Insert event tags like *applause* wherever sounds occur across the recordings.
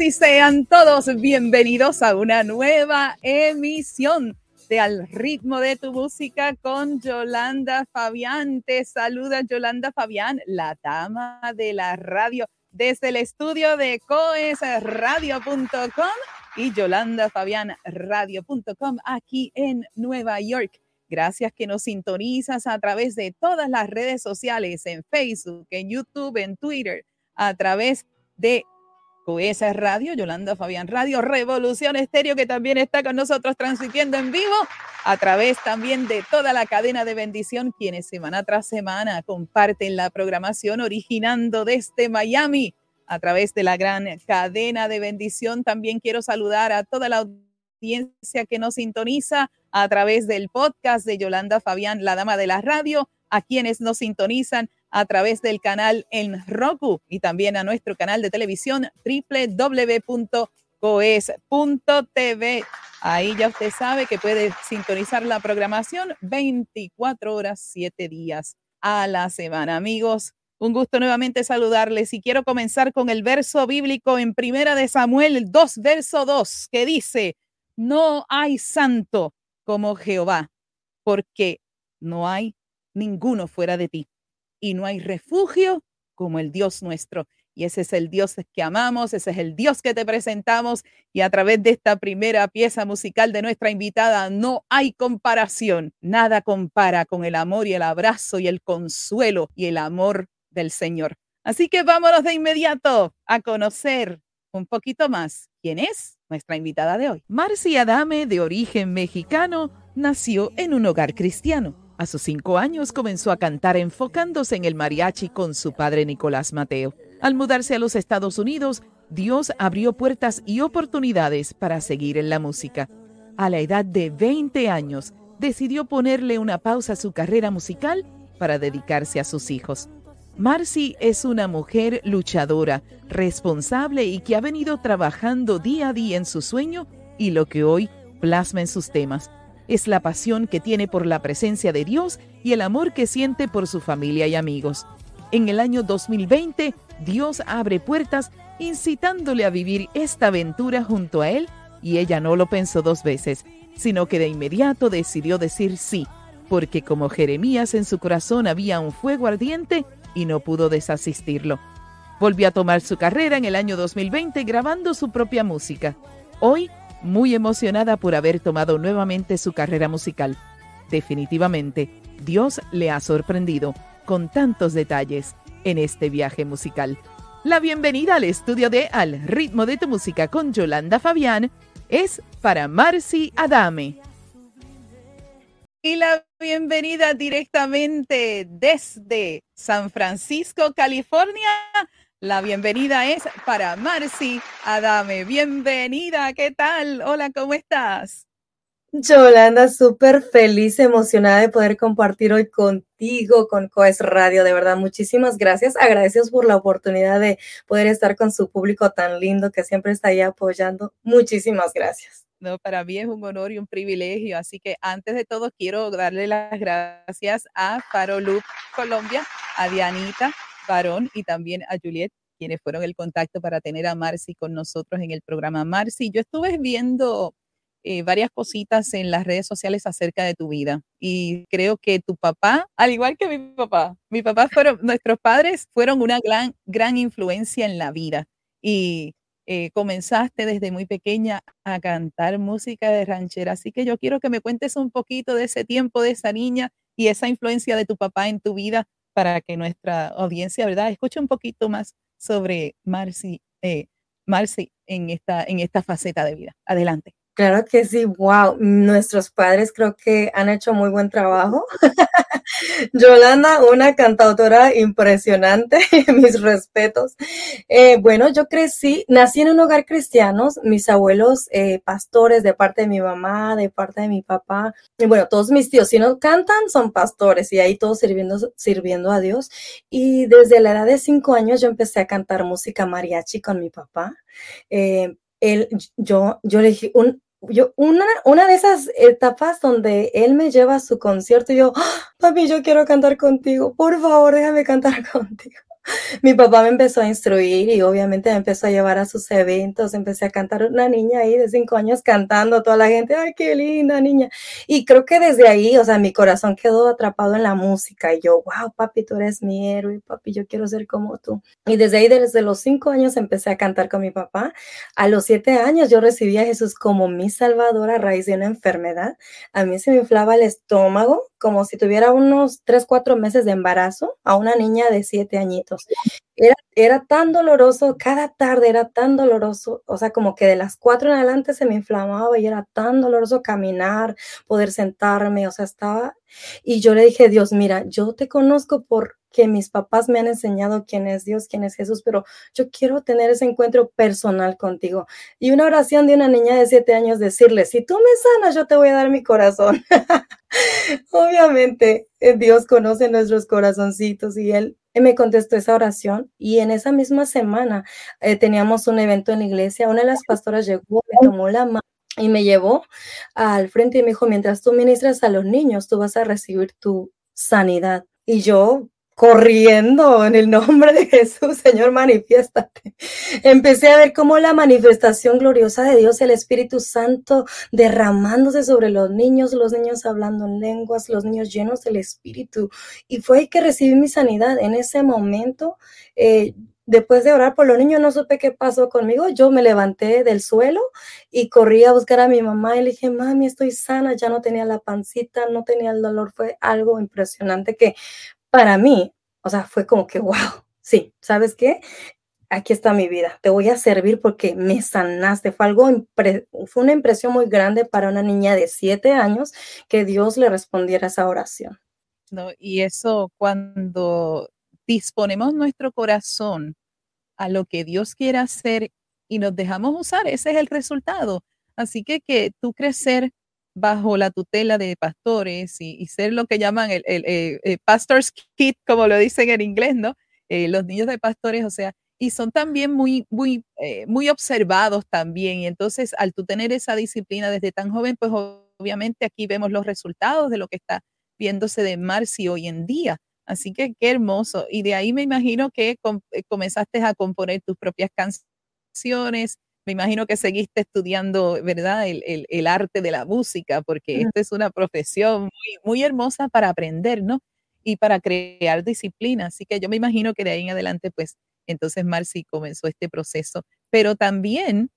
Y sean todos bienvenidos a una nueva emisión de Al ritmo de tu música con Yolanda Fabián. Te saluda Yolanda Fabián, la dama de la radio, desde el estudio de coesradio.com y Yolanda Fabián radio.com aquí en Nueva York. Gracias que nos sintonizas a través de todas las redes sociales, en Facebook, en YouTube, en Twitter, a través de QS Radio, Yolanda Fabián Radio, Revolución Estéreo, que también está con nosotros transmitiendo en vivo, a través también de toda la cadena de bendición, quienes semana tras semana comparten la programación originando desde Miami a través de la gran cadena de bendición. También quiero saludar a toda la audiencia que nos sintoniza a través del podcast de Yolanda Fabián, la dama de la radio, a quienes nos sintonizan a través del canal en Roku y también a nuestro canal de televisión www.coes.tv. Ahí ya usted sabe que puede sintonizar la programación 24 horas, 7 días a la semana. Amigos, un gusto nuevamente saludarles y quiero comenzar con el verso bíblico en Primera de Samuel 2, verso 2, que dice, no hay santo como Jehová, porque no hay ninguno fuera de ti y no hay refugio como el Dios nuestro. Y ese es el Dios que amamos, ese es el Dios que te presentamos. Y a través de esta primera pieza musical de nuestra invitada, no hay comparación. Nada compara con el amor y el abrazo y el consuelo y el amor del Señor. Así que vámonos de inmediato a conocer un poquito más quién es nuestra invitada de hoy. Marcia Adame, de origen mexicano, nació en un hogar cristiano. A sus cinco años comenzó a cantar enfocándose en el mariachi con su padre Nicolás Mateo. Al mudarse a los Estados Unidos, Dios abrió puertas y oportunidades para seguir en la música. A la edad de 20 años, decidió ponerle una pausa a su carrera musical para dedicarse a sus hijos. Marcy es una mujer luchadora, responsable y que ha venido trabajando día a día en su sueño y lo que hoy plasma en sus temas. Es la pasión que tiene por la presencia de Dios y el amor que siente por su familia y amigos. En el año 2020, Dios abre puertas incitándole a vivir esta aventura junto a Él y ella no lo pensó dos veces, sino que de inmediato decidió decir sí, porque como Jeremías en su corazón había un fuego ardiente y no pudo desasistirlo. Volvió a tomar su carrera en el año 2020 grabando su propia música. Hoy, muy emocionada por haber tomado nuevamente su carrera musical. Definitivamente, Dios le ha sorprendido con tantos detalles en este viaje musical. La bienvenida al estudio de Al ritmo de tu música con Yolanda Fabián es para Marcy Adame. Y la bienvenida directamente desde San Francisco, California. La bienvenida es para Marcy Adame. Bienvenida, ¿qué tal? Hola, ¿cómo estás? Yolanda, súper feliz, emocionada de poder compartir hoy contigo, con Coes Radio. De verdad, muchísimas gracias. Agradecidos por la oportunidad de poder estar con su público tan lindo que siempre está ahí apoyando. Muchísimas gracias. No, para mí es un honor y un privilegio. Así que antes de todo quiero darle las gracias a Farolup Colombia, a Dianita Barón y también a Juliet, quienes fueron el contacto para tener a Marcy con nosotros en el programa. Marcy, yo estuve viendo eh, varias cositas en las redes sociales acerca de tu vida y creo que tu papá, al igual que mi papá, mi papá fueron, nuestros padres fueron una gran, gran influencia en la vida y eh, comenzaste desde muy pequeña a cantar música de ranchera. Así que yo quiero que me cuentes un poquito de ese tiempo, de esa niña y esa influencia de tu papá en tu vida para que nuestra audiencia, ¿verdad?, escuche un poquito más sobre Marcy, eh, Marcy en esta, en esta faceta de vida. Adelante. Claro que sí, wow. Nuestros padres creo que han hecho muy buen trabajo. *laughs* Yolanda, una cantautora impresionante, *laughs* mis respetos. Eh, bueno, yo crecí, nací en un hogar cristiano, mis abuelos eh, pastores de parte de mi mamá, de parte de mi papá, y bueno, todos mis tíos, si no cantan, son pastores y ahí todos sirviendo, sirviendo a Dios. Y desde la edad de cinco años yo empecé a cantar música mariachi con mi papá. Eh, él, yo, yo le dije, un, yo, una, una de esas etapas donde él me lleva a su concierto, y yo, "Ah, papi, yo quiero cantar contigo, por favor, déjame cantar *laughs* contigo. *laughs* Mi papá me empezó a instruir y obviamente me empezó a llevar a sus eventos. Empecé a cantar una niña ahí de cinco años cantando, toda la gente, ay, qué linda niña. Y creo que desde ahí, o sea, mi corazón quedó atrapado en la música. Y yo, wow, papi, tú eres mi héroe, papi, yo quiero ser como tú. Y desde ahí, desde los cinco años, empecé a cantar con mi papá. A los siete años, yo recibí a Jesús como mi salvador a raíz de una enfermedad. A mí se me inflaba el estómago como si tuviera unos tres, cuatro meses de embarazo a una niña de siete añitos. Era, era tan doloroso, cada tarde era tan doloroso, o sea, como que de las cuatro en adelante se me inflamaba y era tan doloroso caminar, poder sentarme, o sea, estaba... Y yo le dije, Dios, mira, yo te conozco porque mis papás me han enseñado quién es Dios, quién es Jesús, pero yo quiero tener ese encuentro personal contigo. Y una oración de una niña de siete años decirle, si tú me sanas, yo te voy a dar mi corazón. *laughs* Obviamente, eh, Dios conoce nuestros corazoncitos y él me contestó esa oración y en esa misma semana eh, teníamos un evento en la iglesia. Una de las pastoras llegó, me tomó la mano y me llevó al frente y me dijo, mientras tú ministras a los niños, tú vas a recibir tu sanidad. Y yo corriendo en el nombre de Jesús, Señor, manifiéstate. Empecé a ver cómo la manifestación gloriosa de Dios, el Espíritu Santo, derramándose sobre los niños, los niños hablando en lenguas, los niños llenos del Espíritu. Y fue ahí que recibí mi sanidad. En ese momento, eh, después de orar por los niños, no supe qué pasó conmigo. Yo me levanté del suelo y corrí a buscar a mi mamá y le dije, mami, estoy sana, ya no tenía la pancita, no tenía el dolor. Fue algo impresionante que para mí, o sea, fue como que, wow, sí, ¿sabes qué? Aquí está mi vida, te voy a servir porque me sanaste. Fue algo, fue una impresión muy grande para una niña de siete años que Dios le respondiera esa oración. ¿no? Y eso cuando disponemos nuestro corazón a lo que Dios quiere hacer y nos dejamos usar, ese es el resultado. Así que que tú crecer bajo la tutela de pastores y, ser lo que llaman el, el, eh, eh, pastor's kid, como lo dicen en inglés, ¿no? Eh, los niños de pastores, o sea, y son también muy, muy, muy observados también. Y entonces, al tener esa disciplina desde tan joven, pues obviamente aquí vemos los resultados de lo que está viéndose de Marcy hoy en día. Así que qué hermoso. Y de ahí me imagino que com- comenzaste a componer tus propias canciones. Me imagino que seguiste estudiando, ¿verdad? El, el- el arte de la música, porque esta es una profesión muy, muy hermosa para aprender, ¿no? Y para crear disciplina. Así que yo me imagino que de ahí en adelante, pues, entonces Marcy comenzó este proceso. Pero también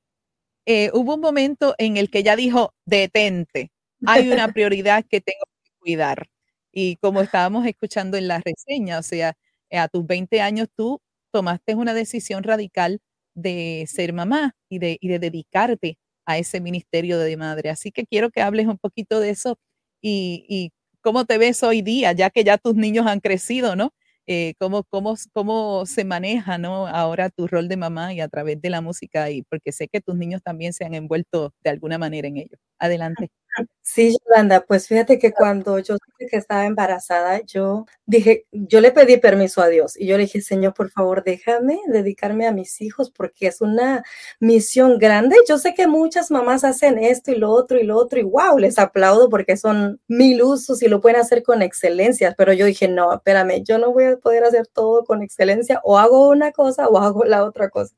eh, hubo un momento en el que ella dijo, detente, hay una *laughs* prioridad que tengo que cuidar. Y como estábamos escuchando en la reseña, o sea, eh, a tus 20 años tú tomaste una decisión radical de ser mamá y de, y de dedicarte a ese ministerio de madre. Así que quiero que hables un poquito de eso y, y cómo te ves hoy día, ya que ya tus niños han crecido, ¿no? Eh, cómo, cómo, cómo se maneja, ¿no? Ahora tu rol de mamá y a través de la música, y porque sé que tus niños también se han envuelto de alguna manera en ello. Adelante. Sí, Yolanda, pues fíjate que cuando yo supe que estaba embarazada, yo dije, yo le pedí permiso a Dios y yo le dije, Señor, por favor, déjame dedicarme a mis hijos porque es una misión grande. Yo sé que muchas mamás hacen esto y lo otro y lo otro y wow, les aplaudo porque son mil usos y lo pueden hacer con excelencia, pero yo dije, no, espérame, yo no voy a poder hacer todo con excelencia o hago una cosa o hago la otra cosa.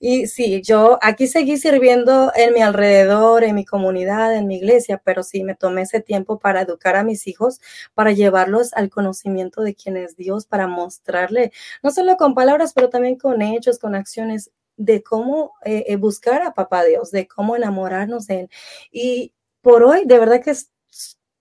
Y sí, yo aquí seguí sirviendo en mi alrededor, en mi comunidad, en mi iglesia, pero sí me tomé ese tiempo para educar a mis hijos, para llevarlos al conocimiento de quién es Dios, para mostrarle, no solo con palabras, pero también con hechos, con acciones, de cómo eh, eh, buscar a Papá Dios, de cómo enamorarnos de Él. Y por hoy, de verdad que es,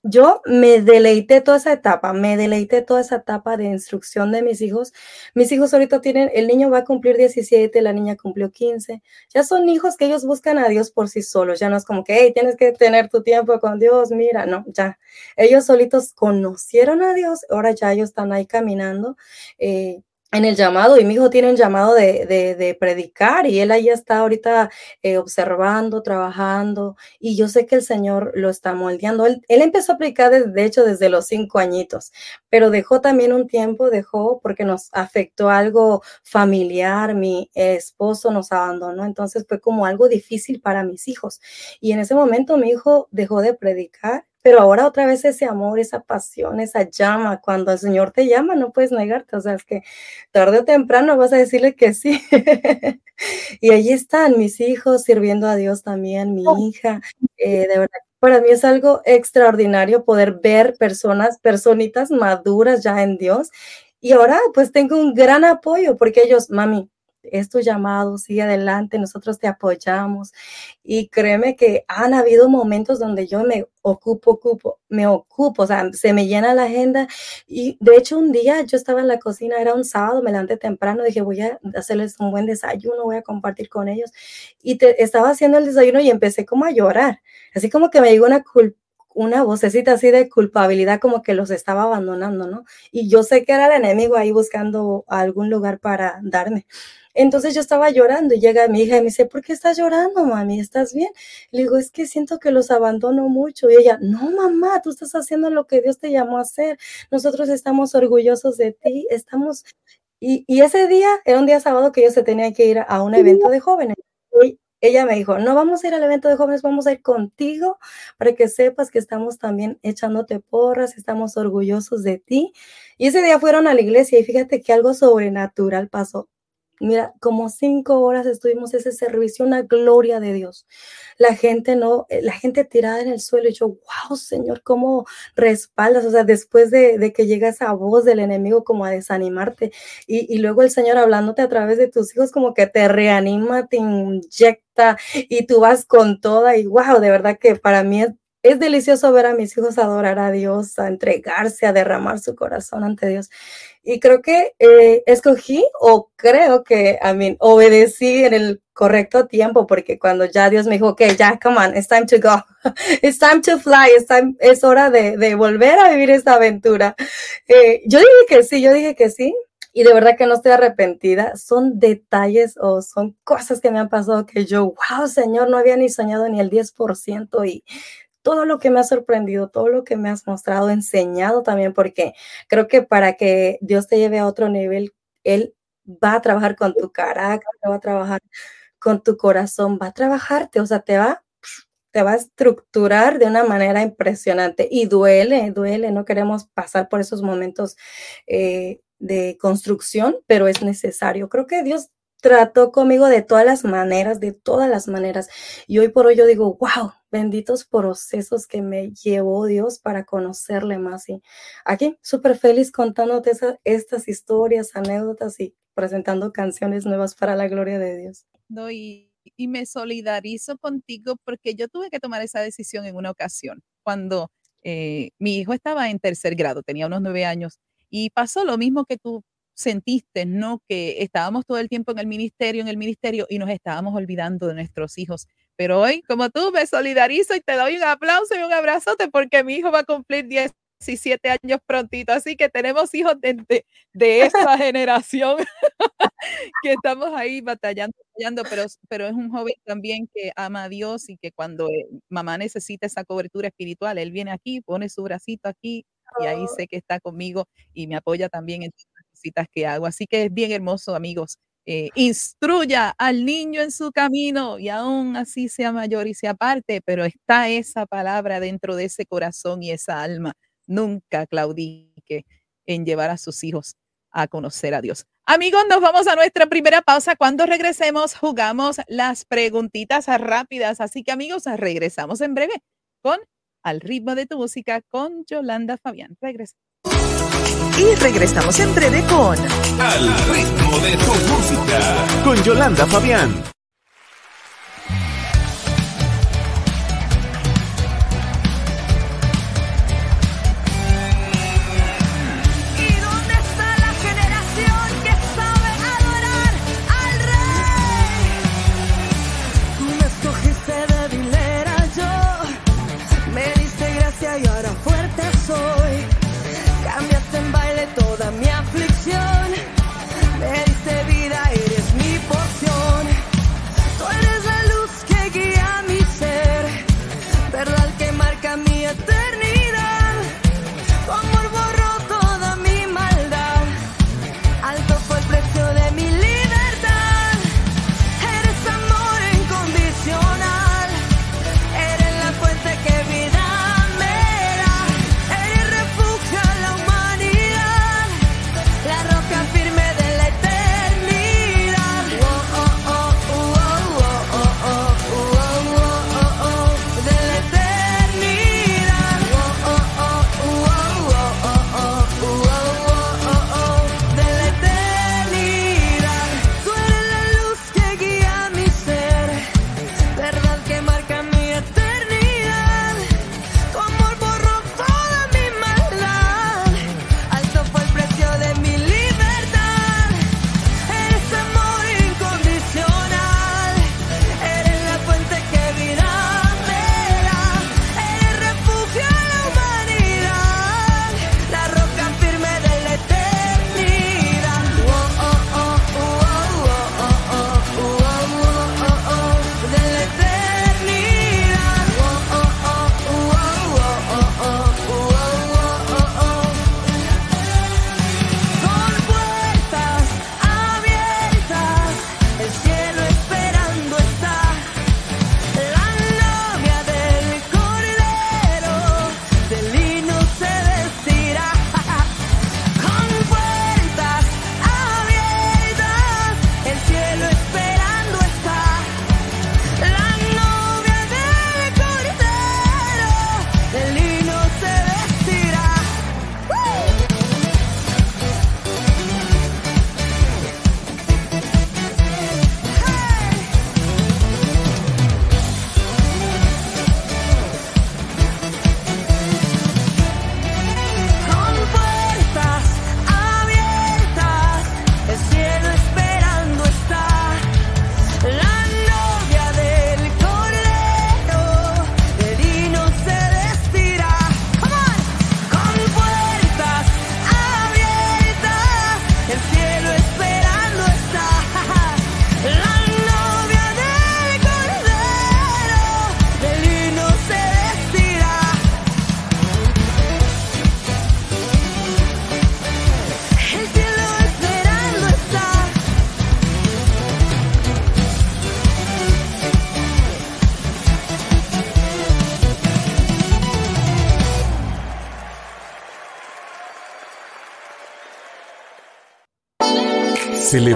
yo me deleité toda esa etapa, me deleité toda esa etapa de instrucción de mis hijos. Mis hijos ahorita tienen, el niño va a cumplir 17, la niña cumplió 15. Ya son hijos que ellos buscan a Dios por sí solos. Ya no es como que, hey, tienes que tener tu tiempo con Dios. Mira, no, ya. Ellos solitos conocieron a Dios, ahora ya ellos están ahí caminando. Eh, en el llamado y mi hijo tiene un llamado de, de, predicar y él ahí está ahorita eh, observando, trabajando y yo sé que el Señor lo está moldeando. Él, empezó a predicar de, hecho desde los cinco añitos, pero dejó también un tiempo, dejó porque nos afectó algo familiar, mi esposo nos abandonó, entonces fue como algo difícil para mis hijos y en ese momento mi hijo dejó de predicar pero ahora otra vez ese amor, esa pasión, esa llama, cuando el Señor te llama, no puedes negarte, o sea, es que tarde o temprano vas a decirle que sí. *laughs* y allí están mis hijos sirviendo a Dios también, mi hija, eh, de verdad. Para mí es algo extraordinario poder ver personas, personitas maduras ya en Dios. Y ahora pues tengo un gran apoyo porque ellos, mami, es tu llamado, sigue adelante, nosotros te apoyamos. Y créeme que han habido momentos donde yo me ocupo, ocupo, me ocupo, o sea, se me llena la agenda. Y de hecho un día yo estaba en la cocina, era un sábado, me levanté temprano, dije, voy a hacerles un buen desayuno, voy a compartir con ellos. Y te, estaba haciendo el desayuno y empecé como a llorar, así como que me llegó una culpa una vocecita así de culpabilidad como que los estaba abandonando, ¿no? Y yo sé que era el enemigo ahí buscando algún lugar para darme. Entonces yo estaba llorando y llega mi hija y me dice, ¿por qué estás llorando, mami? ¿Estás bien? Le digo, es que siento que los abandono mucho. Y ella, no, mamá, tú estás haciendo lo que Dios te llamó a hacer. Nosotros estamos orgullosos de ti, estamos... Y, y ese día era un día sábado que yo se tenía que ir a un evento de jóvenes. Y ella me dijo, no vamos a ir al evento de jóvenes, vamos a ir contigo para que sepas que estamos también echándote porras, estamos orgullosos de ti. Y ese día fueron a la iglesia y fíjate que algo sobrenatural pasó. Mira, como cinco horas estuvimos ese servicio, una gloria de Dios. La gente no, eh, la gente tirada en el suelo y yo, wow, Señor, cómo respaldas, o sea, después de, que llega esa voz del enemigo como a desanimarte y, luego el Señor hablándote a través de tus hijos como que te reanima, te inyecta y tú vas con toda y wow, de verdad que para mí es delicioso ver a mis hijos adorar a Dios, a entregarse, a derramar su corazón ante Dios. Y creo que eh, escogí o creo que, I mean, obedecí en el correcto tiempo, porque cuando ya Dios me dijo, ok, ya, come on, it's time to go, *laughs* it's time to fly, it's time, es hora de, de, volver a vivir esta aventura. Eh, yo dije que sí, yo dije que sí, y de verdad que no estoy arrepentida. Son detalles o son cosas que me han pasado que yo, wow, Señor, no había ni soñado ni el 10% y todo lo que me ha sorprendido, todo lo que me has mostrado, enseñado también, porque creo que para que Dios te lleve a otro nivel, Él va a trabajar con tu carácter, va a trabajar con tu corazón, va a trabajarte, o sea, te va, te va a estructurar de una manera impresionante y duele, duele, no queremos pasar por esos momentos eh, de construcción, pero es necesario. Creo que Dios trató conmigo de todas las maneras, de todas las maneras. Y hoy por hoy yo digo, wow, benditos procesos que me llevó Dios para conocerle más. Y aquí súper feliz contándote estas historias, anécdotas y presentando canciones nuevas para la gloria de Dios. No, y, y me solidarizo contigo porque yo tuve que tomar esa decisión en una ocasión, cuando eh, mi hijo estaba en tercer grado, tenía unos nueve años, y pasó lo mismo que tú sentiste, ¿no? Que estábamos todo el tiempo en el ministerio, en el ministerio y nos estábamos olvidando de nuestros hijos. Pero hoy, como tú, me solidarizo y te doy un aplauso y un abrazote porque mi hijo va a cumplir 17 años prontito. Así que tenemos hijos de, de, de esta *laughs* generación *laughs* que estamos ahí batallando, batallando, pero, pero es un joven también que ama a Dios y que cuando eh, mamá necesita esa cobertura espiritual, él viene aquí, pone su bracito aquí y ahí oh. sé que está conmigo y me apoya también en citas que hago. Así que es bien hermoso, amigos. Eh, instruya al niño en su camino y aún así sea mayor y sea parte, pero está esa palabra dentro de ese corazón y esa alma. Nunca claudique en llevar a sus hijos a conocer a Dios. Amigos, nos vamos a nuestra primera pausa. Cuando regresemos, jugamos las preguntitas rápidas. Así que amigos, regresamos en breve con Al ritmo de tu música con Yolanda Fabián. Regresamos. Y regresamos en breve con Al ritmo de tu música con Yolanda Fabián.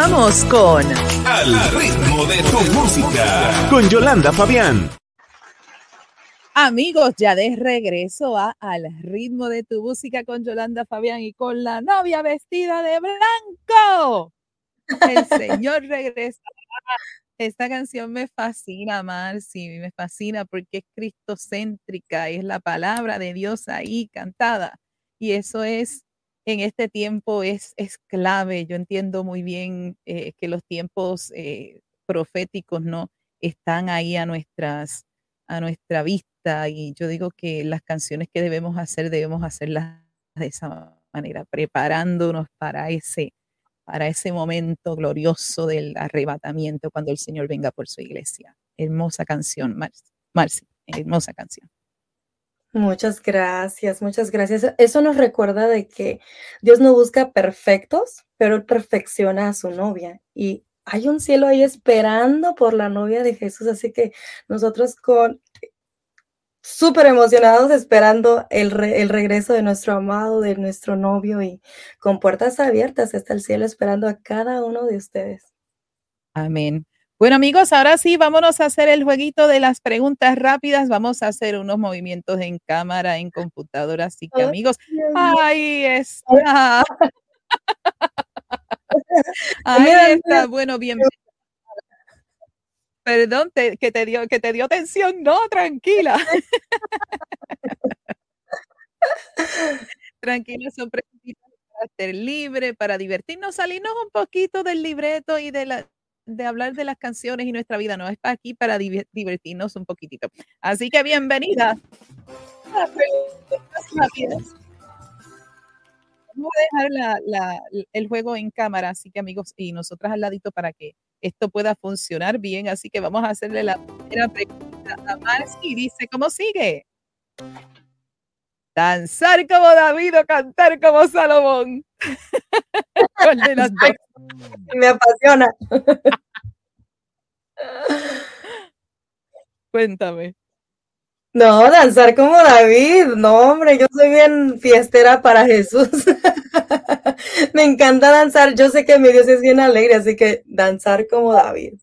Continuamos con Al ritmo de tu música. Con Yolanda Fabián. Amigos, ya de regreso a Al ritmo de tu música con Yolanda Fabián y con la novia vestida de blanco. El *laughs* Señor regresa. Esta canción me fascina, Marci, me fascina porque es cristocéntrica y es la palabra de Dios ahí cantada. Y eso es, en este tiempo, es, es clave. Yo entiendo muy bien eh, que los tiempos eh, proféticos no están ahí a nuestras a nuestra vista y yo digo que las canciones que debemos hacer debemos hacerlas de esa manera, preparándonos para ese para ese momento glorioso del arrebatamiento cuando el Señor venga por su iglesia. Hermosa canción, Marci, hermosa canción. Muchas gracias, muchas gracias. Eso nos recuerda de que Dios no busca perfectos, pero Él perfecciona a su novia. Y hay un cielo ahí esperando por la novia de Jesús, así que nosotros con súper emocionados esperando el, el, regreso de nuestro amado, de nuestro novio y con puertas abiertas está el cielo esperando a cada uno de ustedes. Amén. Bueno amigos, ahora sí, vámonos a hacer el jueguito de las preguntas rápidas. Vamos a hacer unos movimientos en cámara, en computadora. Así que amigos, ahí está. *laughs* Ahí está. Bueno, bienvenido. Perdón, que, te dio, que te dio tensión. No, tranquila. *laughs* tranquila, son preguntas para ser libre, para divertirnos, salirnos un poquito del libreto y de la de hablar de las canciones y nuestra vida, no es para aquí para divertirnos un poquitito. Así que bienvenida. Vamos a dejar el juego en cámara, así que amigos, y nosotras al ladito para que esto pueda funcionar bien. Así que vamos a hacerle la primera pregunta a Marcy. Dice, ¿cómo sigue? Danzar como David o cantar como Salomón. *laughs* Me apasiona. Cuéntame. No, danzar como David. No, hombre, yo soy bien fiestera para Jesús. *laughs* Me encanta danzar. Yo sé que mi Dios es bien alegre, así que danzar como David.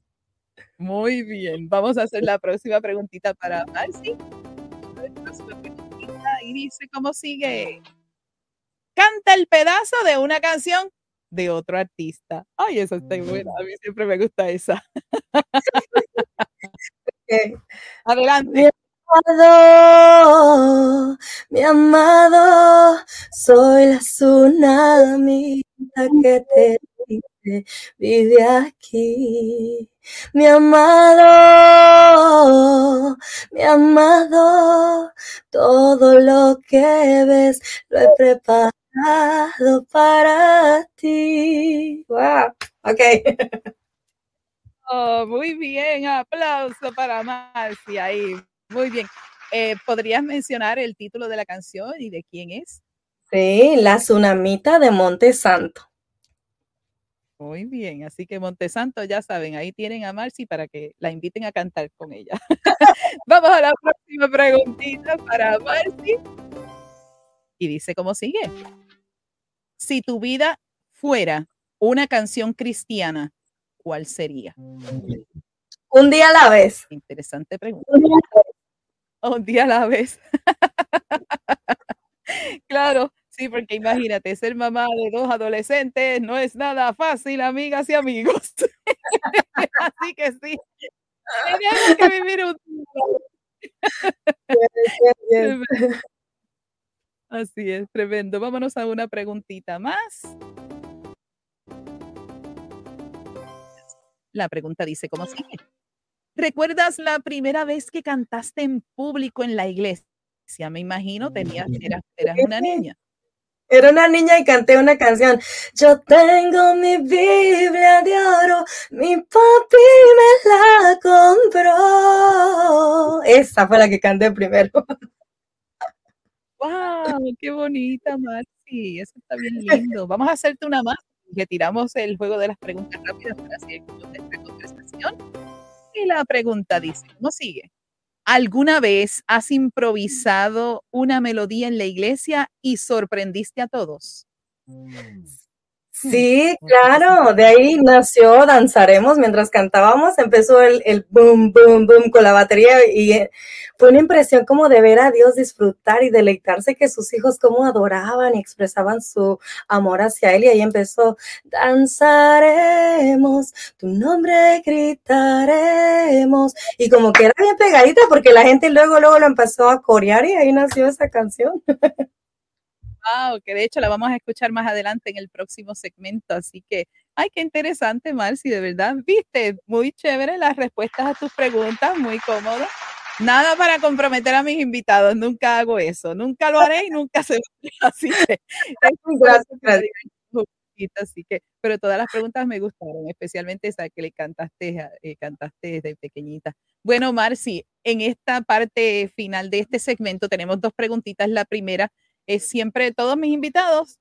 Muy bien. Vamos a hacer la próxima preguntita para Marcy. Y dice, ¿cómo sigue? Canta el pedazo de una canción de otro artista. Ay, esa está buena. A mí siempre me gusta esa. *laughs* Adelante amado, mi amado, soy la tsunamita que te vive aquí. Mi amado, mi amado, todo lo que ves lo he preparado para ti. Wow, ok. Oh, muy bien, aplauso para Marcia ahí. Muy bien. Eh, ¿Podrías mencionar el título de la canción y de quién es? Sí, La Tsunamita de Monte Santo. Muy bien, así que Montesanto, ya saben, ahí tienen a Marcy para que la inviten a cantar con ella. *laughs* Vamos a la próxima preguntita para Marcy. Y dice cómo sigue. Si tu vida fuera una canción cristiana, ¿cuál sería? Un día a la vez. Interesante pregunta un día a la vez. *laughs* claro, sí, porque imagínate, ser mamá de dos adolescentes no es nada fácil, amigas y amigos. *laughs* Así que sí, tenemos que vivir un *laughs* Así es, tremendo. Vámonos a una preguntita más. La pregunta dice, ¿cómo sigue? ¿Recuerdas la primera vez que cantaste en público en la iglesia? Me imagino, tenías, eras, eras una niña. Era una niña y canté una canción. Yo tengo mi Biblia de oro, mi papi me la compró. Esa fue la que canté primero. ¡Wow! ¡Qué bonita, Marci! Eso está bien lindo. Vamos a hacerte una más. Retiramos el juego de las preguntas rápidas para seguir con nuestra conversación. Y la pregunta dice, ¿cómo sigue? ¿Alguna vez has improvisado una melodía en la iglesia y sorprendiste a todos? Sí, claro, de ahí nació Danzaremos mientras cantábamos, empezó el, el boom, boom, boom con la batería y eh, fue una impresión como de ver a Dios disfrutar y deleitarse que sus hijos como adoraban y expresaban su amor hacia Él y ahí empezó, danzaremos, tu nombre gritaremos y como que era bien pegadita porque la gente luego, luego lo empezó a corear y ahí nació esa canción. *laughs* Wow, que de hecho la vamos a escuchar más adelante en el próximo segmento. Así que, ay, qué interesante, Marci, de verdad. Viste, muy chévere las respuestas a tus preguntas, muy cómodo. Nada para comprometer a mis invitados, nunca hago eso, nunca lo haré y nunca se *laughs* Así que, gracias, gracias. Así que, pero todas las preguntas me gustaron, especialmente esa que le cantaste, eh, cantaste desde pequeñita. Bueno, Marci, en esta parte final de este segmento tenemos dos preguntitas. La primera, es siempre todos mis invitados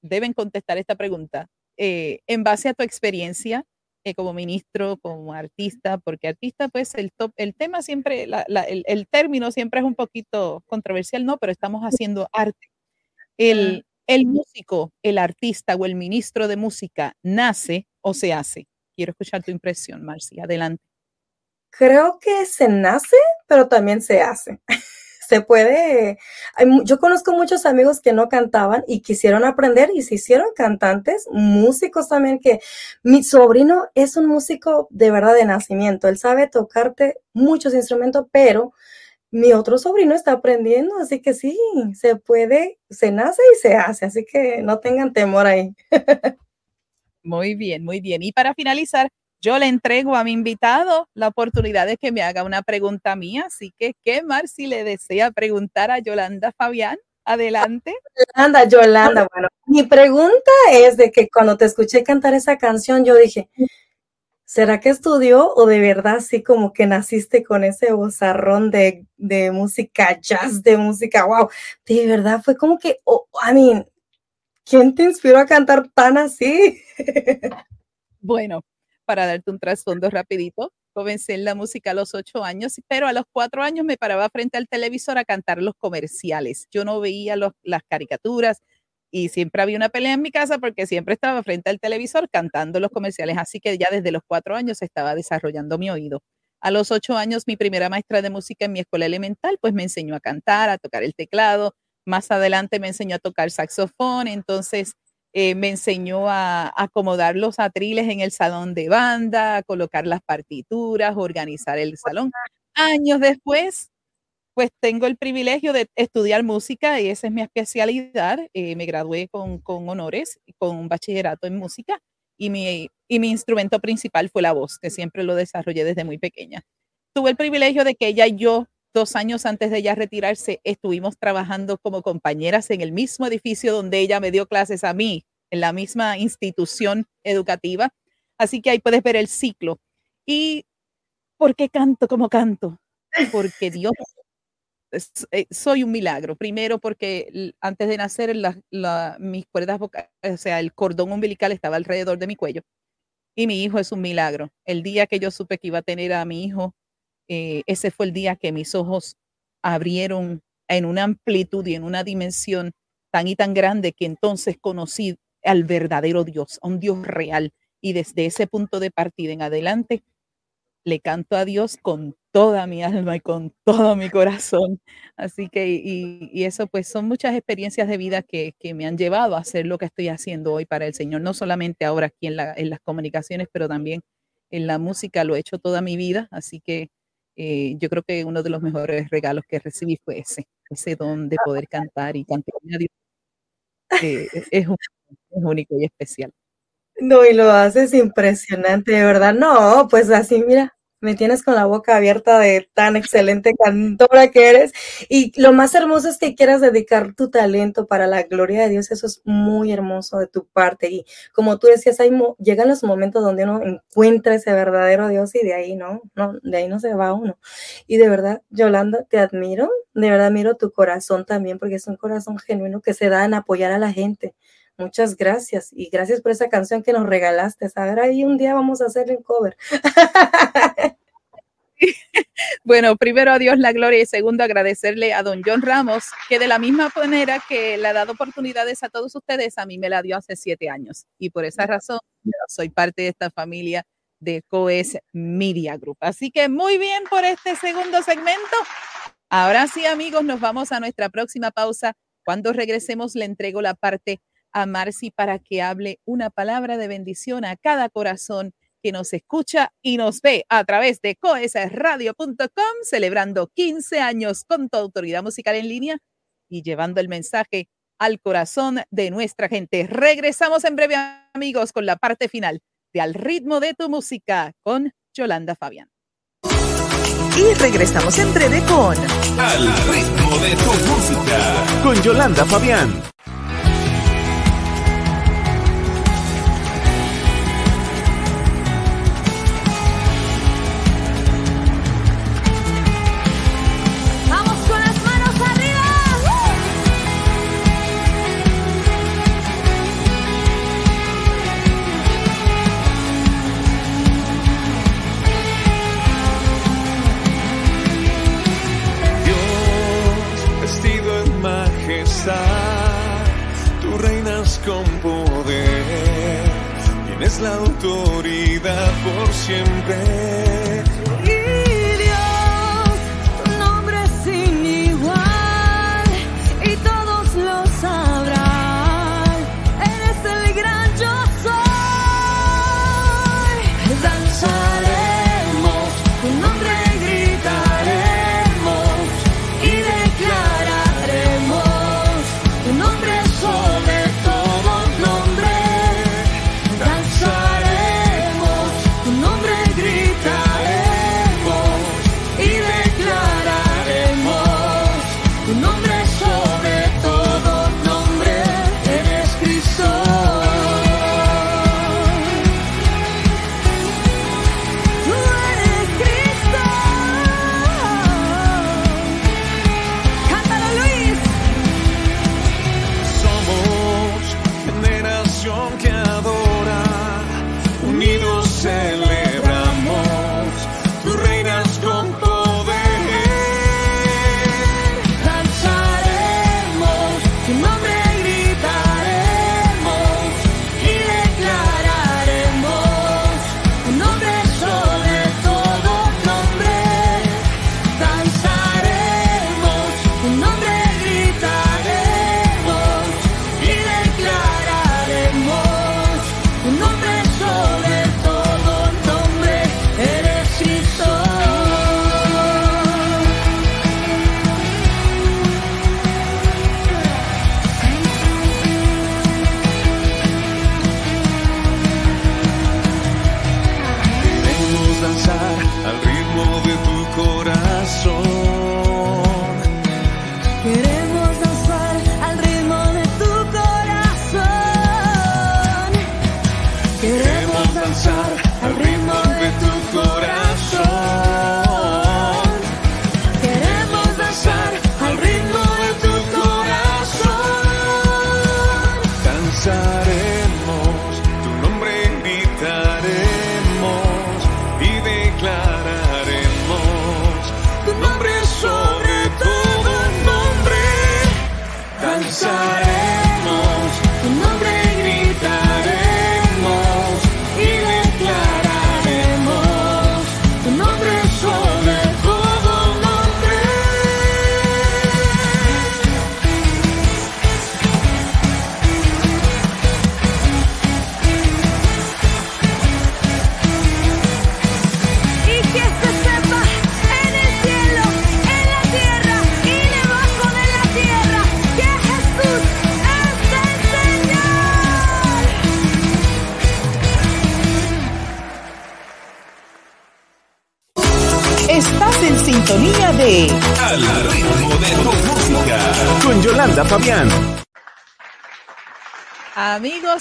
deben contestar esta pregunta. Eh, en base a tu experiencia eh, como ministro, como artista, porque artista, pues el, top, el tema siempre, el, el, término siempre es un poquito controversial, ¿no? Pero estamos haciendo arte. El, el músico, el artista o el ministro de música nace o se hace. Quiero escuchar tu impresión, Marcia. Adelante. Creo que se nace, pero también se hace *laughs* se puede, yo conozco muchos amigos que no cantaban y quisieron aprender y se hicieron cantantes, músicos también, que mi sobrino es un músico de verdad de nacimiento, él sabe tocarte muchos instrumentos, pero mi otro sobrino está aprendiendo, así que sí, se puede, se nace y se hace, así que no tengan temor ahí. *laughs* Muy bien, muy bien. Y para finalizar, yo le entrego a mi invitado la oportunidad de que me haga una pregunta mía, así que qué mal si le desea preguntar a Yolanda Fabián. Adelante. Yolanda, Yolanda, bueno, mi pregunta es de que cuando te escuché cantar esa canción, yo dije, ¿será que estudió o de verdad sí como que naciste con ese bozarrón de, de música jazz, de música, wow? De verdad fue como que, oh, I mean, ¿quién te inspiró a cantar tan así? *laughs* Bueno, para darte un trasfondo rapidito. Comencé en la música a los ocho años, pero a los cuatro años me paraba frente al televisor a cantar los comerciales. Yo no veía las caricaturas y siempre había una pelea en mi casa porque siempre estaba frente al televisor cantando los comerciales. Así que ya desde los cuatro años estaba desarrollando mi oído. A los ocho años, mi primera maestra de música en mi escuela elemental, pues me enseñó a cantar, a tocar el teclado. Más adelante me enseñó a tocar saxofón. Entonces, eh, me enseñó a, acomodar los atriles en el salón de banda, a colocar las partituras, organizar el salón. Años después, pues tengo el privilegio de estudiar música y esa es mi especialidad. Eh, me gradué con, con, honores, con un bachillerato en música y mi, y mi instrumento principal fue la voz, que siempre lo desarrollé desde muy pequeña. Tuve el privilegio de que ella y yo dos años antes de ella retirarse, estuvimos trabajando como compañeras en el mismo edificio donde ella me dio clases a mí, en la misma institución educativa. Así que ahí puedes ver el ciclo. ¿Y por qué canto como canto? Porque Dios, eh, soy un milagro. Primero porque antes de nacer mis cuerdas vocales, o sea, el cordón umbilical estaba alrededor de mi cuello. Y mi hijo es un milagro. El día que yo supe que iba a tener a mi hijo, eh, ese fue el día que mis ojos abrieron en una amplitud y en una dimensión tan y tan grande que entonces conocí al verdadero Dios, a un Dios real. Y desde ese punto de partida en adelante, le canto a Dios con toda mi alma y con todo mi corazón. Así que, y, eso pues son muchas experiencias de vida que, que, me han llevado a hacer lo que estoy haciendo hoy para el Señor, no solamente ahora aquí en, en las comunicaciones, pero también en la música, lo he hecho toda mi vida. Así que eh, yo creo que uno de los mejores regalos que recibí fue ese, ese don de poder cantar y cantar a Dios. Eh, es, único y especial. No, y lo haces impresionante, de verdad. No, pues así, mira, me tienes con la boca abierta de tan excelente cantora que eres. Y lo más hermoso es que quieras dedicar tu talento para la gloria de Dios. Eso es muy hermoso de tu parte. Y como tú decías, llegan los momentos donde uno encuentra ese verdadero Dios y de ahí no, no, de ahí no se va uno. Y de verdad, Yolanda, te admiro. De verdad admiro tu corazón también, porque es un corazón genuino que se da en apoyar a la gente. Muchas gracias y gracias por esa canción que nos regalaste. A ver, ahí un día vamos a hacer un cover. *laughs* Bueno, primero a Dios la gloria y segundo agradecerle a don John Ramos, que de la misma manera que le ha dado oportunidades a todos ustedes, a mí me la dio hace siete años. Y por esa razón soy parte de esta familia de COES Media Group. Así que muy bien por este segundo segmento. Ahora sí, amigos, nos vamos a nuestra próxima pausa. Cuando regresemos, le entrego la parte a Marcy para que hable una palabra de bendición a cada corazón que nos escucha y nos ve a través de coesradio.com, celebrando 15 años con tu autoridad musical en línea y llevando el mensaje al corazón de nuestra gente. Regresamos en breve, amigos, con la parte final de Al ritmo de tu música con Yolanda Fabián. Y regresamos en breve con Al ritmo de tu música con Yolanda Fabián. La autoridad por siempre.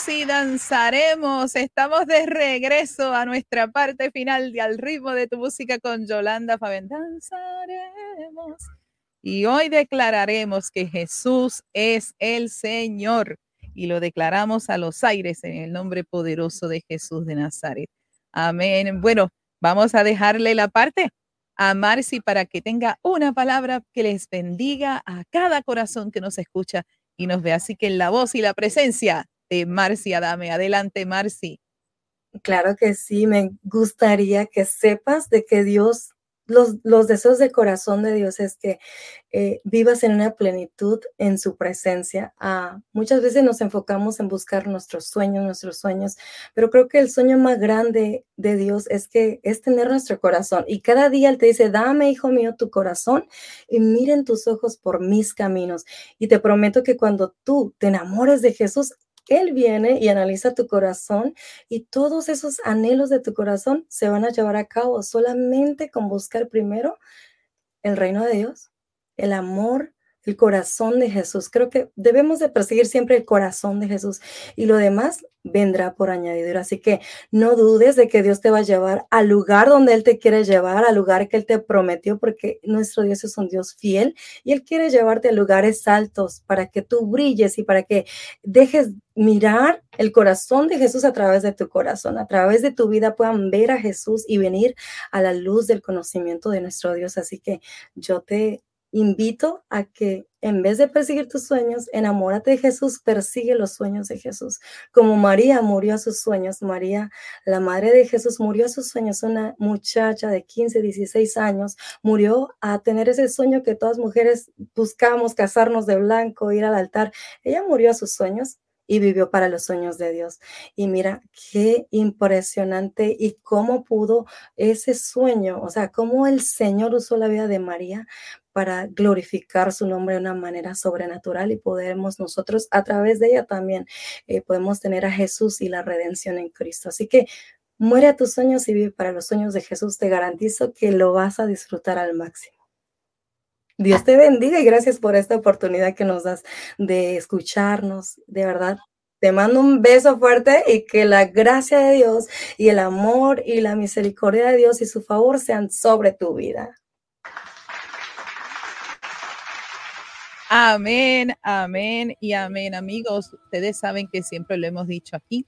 Y danzaremos. Estamos de regreso a nuestra parte final de Al ritmo de tu música con Yolanda Fabián. Danzaremos. Y hoy declararemos que Jesús es el Señor y lo declaramos a los aires en el nombre poderoso de Jesús de Nazaret. Amén. Bueno, vamos a dejarle la parte a Marci para que tenga una palabra que les bendiga a cada corazón que nos escucha y nos ve. Así que la voz y la presencia de Marci Adame. Adelante, Marci. Claro que sí, me gustaría que sepas de que Dios los, deseos de corazón de Dios es que eh, vivas en una plenitud en su presencia. Ah, muchas veces nos enfocamos en buscar nuestros sueños, nuestros sueños, pero creo que el sueño más grande de Dios es que es tener nuestro corazón. Y cada día Él te dice, dame, hijo mío, tu corazón y miren tus ojos por mis caminos. Y te prometo que cuando tú te enamores de Jesús, él viene y analiza tu corazón y todos esos anhelos de tu corazón se van a llevar a cabo solamente con buscar primero el reino de Dios, el amor, el corazón de Jesús. Creo que debemos de perseguir siempre el corazón de Jesús y lo demás vendrá por añadidura. Así que no dudes de que Dios te va a llevar al lugar donde Él te quiere llevar, al lugar que Él te prometió, porque nuestro Dios es un Dios fiel y Él quiere llevarte a lugares altos para que tú brilles y para que dejes mirar el corazón de Jesús a través de tu corazón, a través de tu vida puedan ver a Jesús y venir a la luz del conocimiento de nuestro Dios. Así que yo te invito a que en vez de perseguir tus sueños, enamórate de Jesús, persigue los sueños de Jesús. Como María murió a sus sueños, María, la madre de Jesús, murió a sus sueños. Una muchacha de 15, 16 años murió a tener ese sueño que todas mujeres buscamos, casarnos de blanco, ir al altar. Ella murió a sus sueños y vivió para los sueños de Dios. Y mira, qué impresionante y cómo pudo ese sueño, o sea, cómo el Señor usó la vida de María para glorificar su nombre de una manera sobrenatural y podemos nosotros a través de ella también eh, podemos tener a Jesús y la redención en Cristo. Así que muere a tus sueños y vive para los sueños de Jesús. Te garantizo que lo vas a disfrutar al máximo. Dios te bendiga y gracias por esta oportunidad que nos das de escucharnos. De verdad, te mando un beso fuerte y que la gracia de Dios y el amor y la misericordia de Dios y su favor sean sobre tu vida. Amén, amén y amén. Amigos, ustedes saben que siempre lo hemos dicho aquí.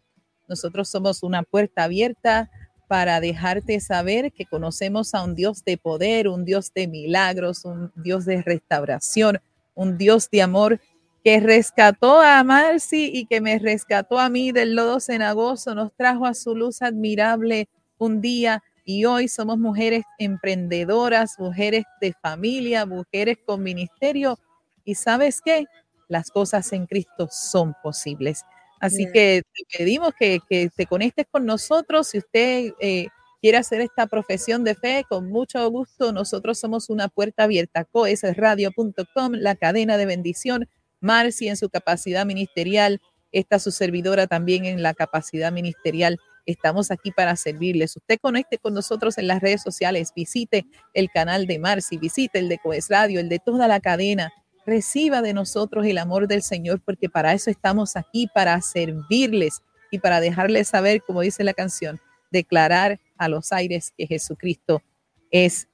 Nosotros somos una puerta abierta para dejarte saber que conocemos a un Dios de poder, un Dios de milagros, un Dios de restauración, un Dios de amor que rescató a Marcy y que me rescató a mí del lodo cenagoso, nos trajo a su luz admirable un día y hoy somos mujeres emprendedoras, mujeres de familia, mujeres con ministerio y sabes qué? Las cosas en Cristo son posibles. Así que te pedimos que, te conectes con nosotros. Si usted eh, quiere hacer esta profesión de fe, con mucho gusto, nosotros somos una puerta abierta. coesradio.com, la cadena de bendición. Marci en su capacidad ministerial, está su servidora también en la capacidad ministerial. Estamos aquí para servirles. Usted conecte con nosotros en las redes sociales, visite el canal de Marci, visite el de Coes Radio, el de toda la cadena reciba de nosotros el amor del Señor, porque para eso estamos aquí, para servirles y para dejarles saber, como dice la canción, declarar a los aires que Jesucristo es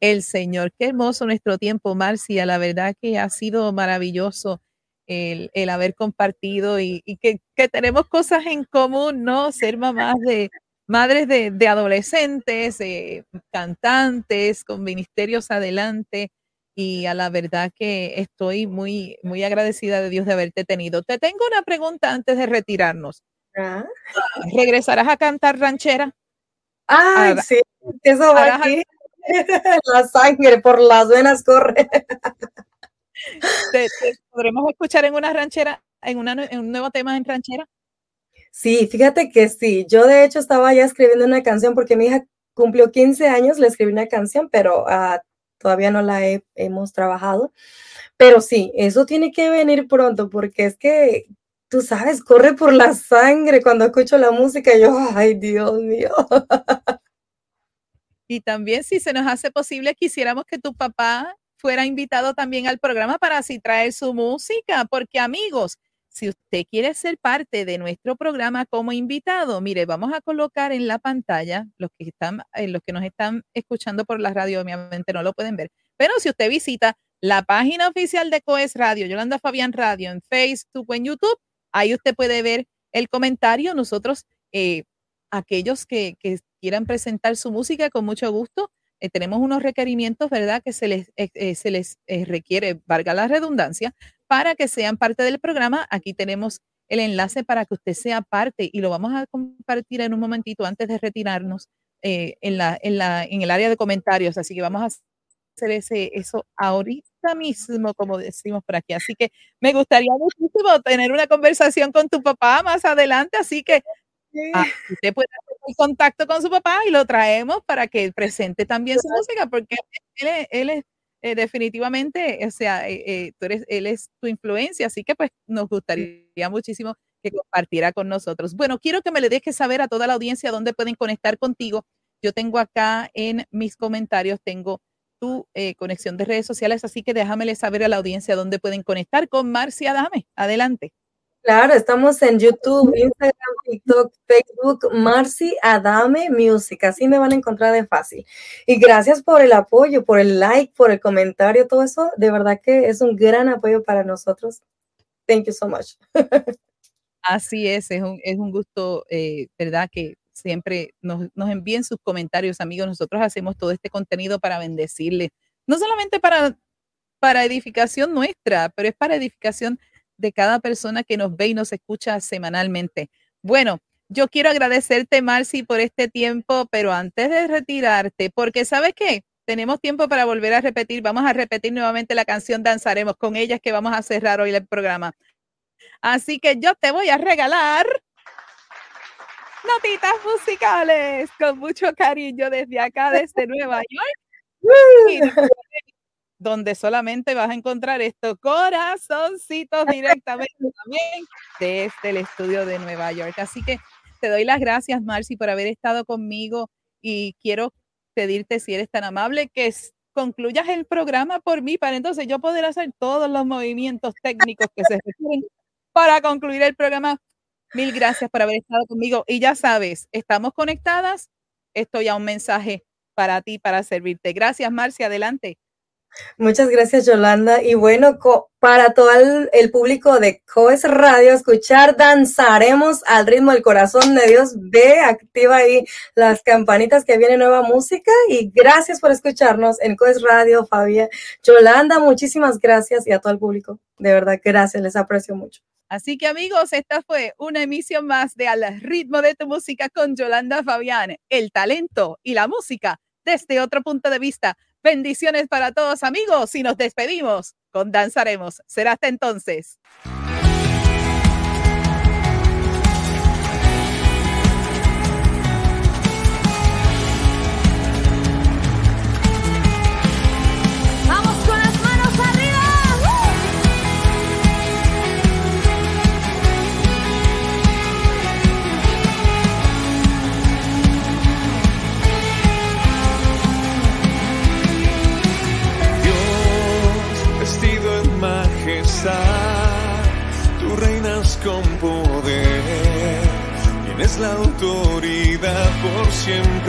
el Señor. Qué hermoso nuestro tiempo, Marcia. La verdad que ha sido maravilloso el, haber compartido y, que, tenemos cosas en común, ¿no? Ser mamás de madres de, adolescentes, cantantes, con ministerios adelante y a la verdad que estoy muy, muy agradecida de Dios de haberte tenido. Te tengo una pregunta antes de retirarnos. Ah. ¿Regresarás a cantar ranchera? Ay, sí, eso va aquí. *laughs* La sangre por las venas corre. ¿Te, podremos escuchar en una ranchera, en, una, en un nuevo tema en ranchera? Sí, fíjate que sí. Yo de hecho estaba ya escribiendo una canción porque mi hija cumplió 15 años, le escribí una canción, pero uh, todavía no la hemos trabajado, pero sí, eso tiene que venir pronto porque es que, tú sabes, corre por la sangre cuando escucho la música, yo, ay, Dios mío. *laughs* Y también, si se nos hace posible, quisiéramos que tu papá fuera invitado también al programa para así traer su música, porque amigos, si usted quiere ser parte de nuestro programa como invitado, mire, vamos a colocar en la pantalla los que están, eh, los que nos están escuchando por la radio, obviamente no lo pueden ver, pero si usted visita la página oficial de Coes Radio, Yolanda Fabián Radio, en Facebook o en YouTube, ahí usted puede ver el comentario. Nosotros, eh, aquellos que, quieran presentar su música, con mucho gusto, eh, tenemos unos requerimientos, ¿verdad? Que se les, se les requiere, valga la redundancia, para que sean parte del programa. Aquí tenemos el enlace para que usted sea parte y lo vamos a compartir en un momentito antes de retirarnos en, la, en, la, en el área de comentarios. Así que vamos a hacer ese, eso ahorita mismo, como decimos por aquí. Así que me gustaría muchísimo tener una conversación con tu papá más adelante, así que ah, usted puede hacer el contacto con su papá y lo traemos para que presente también su música, porque él, él es eh, definitivamente, o sea, eh, eh, tú eres, él es tu influencia, así que pues nos gustaría muchísimo que compartiera con nosotros. Bueno, quiero que me le dejes saber a toda la audiencia dónde pueden conectar contigo. Yo tengo acá en mis comentarios, tengo tu conexión de redes sociales, así que déjamele saber a la audiencia dónde pueden conectar con Marcia Dame. Adelante. Claro, estamos en YouTube, Instagram, TikTok, Facebook, Marci Adame Music. Así me van a encontrar de fácil. Y gracias por el apoyo, por el like, por el comentario, todo eso. De verdad que es un gran apoyo para nosotros. Thank you so much. *laughs* Así es, es un, es un gusto, eh, ¿verdad? Que siempre nos, envíen sus comentarios, amigos. Nosotros hacemos todo este contenido para bendecirles, no solamente para, para edificación nuestra, pero es para edificación de cada persona que nos ve y nos escucha semanalmente. Bueno, yo quiero agradecerte, Marci, por este tiempo, pero antes de retirarte, porque ¿sabes qué? Tenemos tiempo para volver a repetir. Vamos a repetir nuevamente la canción Danzaremos con ellas que vamos a cerrar hoy el programa. Así que yo te voy a regalar notitas musicales con mucho cariño desde acá, desde Nueva York. *laughs* donde solamente vas a encontrar estos corazoncitos directamente *laughs* también desde el estudio de Nueva York. Así que te doy las gracias, Marcy, por haber estado conmigo y quiero pedirte, si eres tan amable, que concluyas el programa por mí para entonces yo poder hacer todos los movimientos técnicos que se requieren para concluir el programa Mil gracias por haber estado conmigo. Y ya sabes, estamos conectadas. Estoy a un mensaje para ti, para servirte. Gracias, Marcia. Adelante. Muchas gracias, Yolanda. Y bueno, para todo el, público de Coes Radio, escuchar Danzaremos al ritmo del corazón de Dios. Ve, activa ahí las campanitas que viene nueva música. Y gracias por escucharnos en Coes Radio, Fabia. Yolanda, muchísimas gracias. Y a todo el público, de verdad, gracias. Les aprecio mucho. Así que amigos, esta fue una emisión más de Al ritmo de tu música con Yolanda Fabián, el talento y la música desde otro punto de vista. Bendiciones para todos amigos y nos despedimos con Danzaremos. Será hasta entonces. Por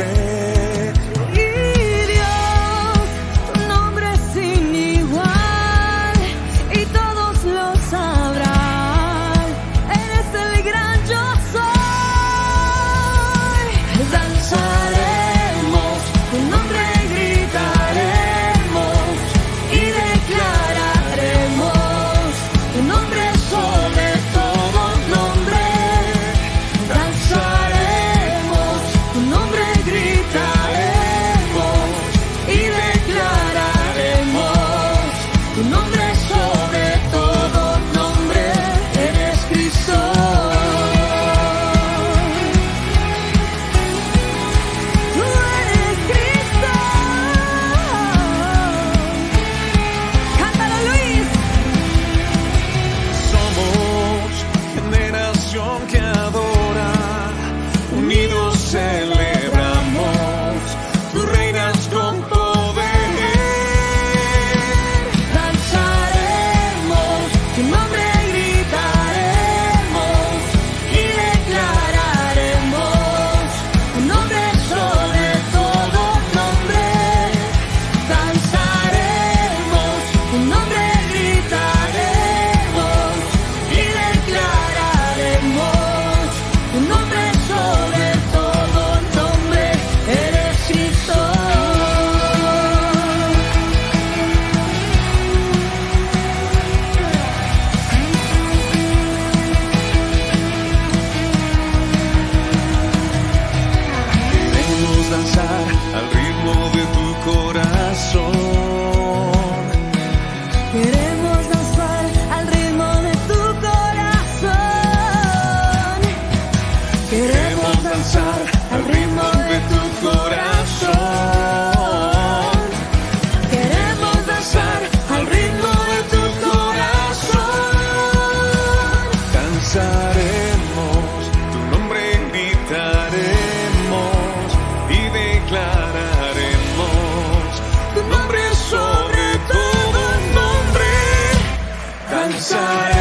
Sunshine.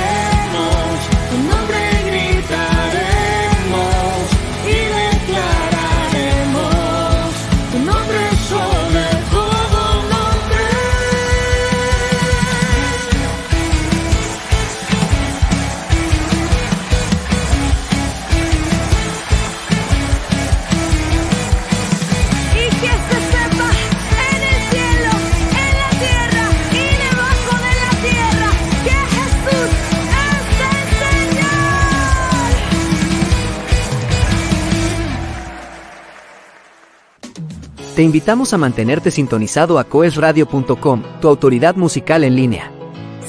Te invitamos a mantenerte sintonizado a coesradio.com, tu autoridad musical en línea.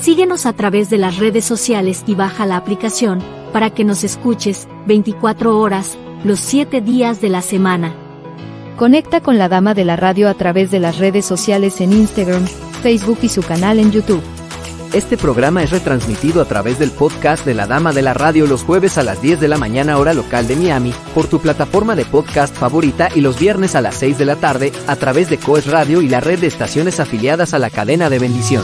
Síguenos a través de las redes sociales y baja la aplicación para que nos escuches 24 horas, los 7 días de la semana. Conecta con la Dama de la Radio a través de las redes sociales en Instagram, Facebook y su canal en YouTube. Este programa es retransmitido a través del podcast de la Dama de la Radio los jueves a las 10 de la mañana hora local de Miami, por tu plataforma de podcast favorita y los viernes a las 6 de la tarde a través de Coes Radio y la red de estaciones afiliadas a la cadena de bendición.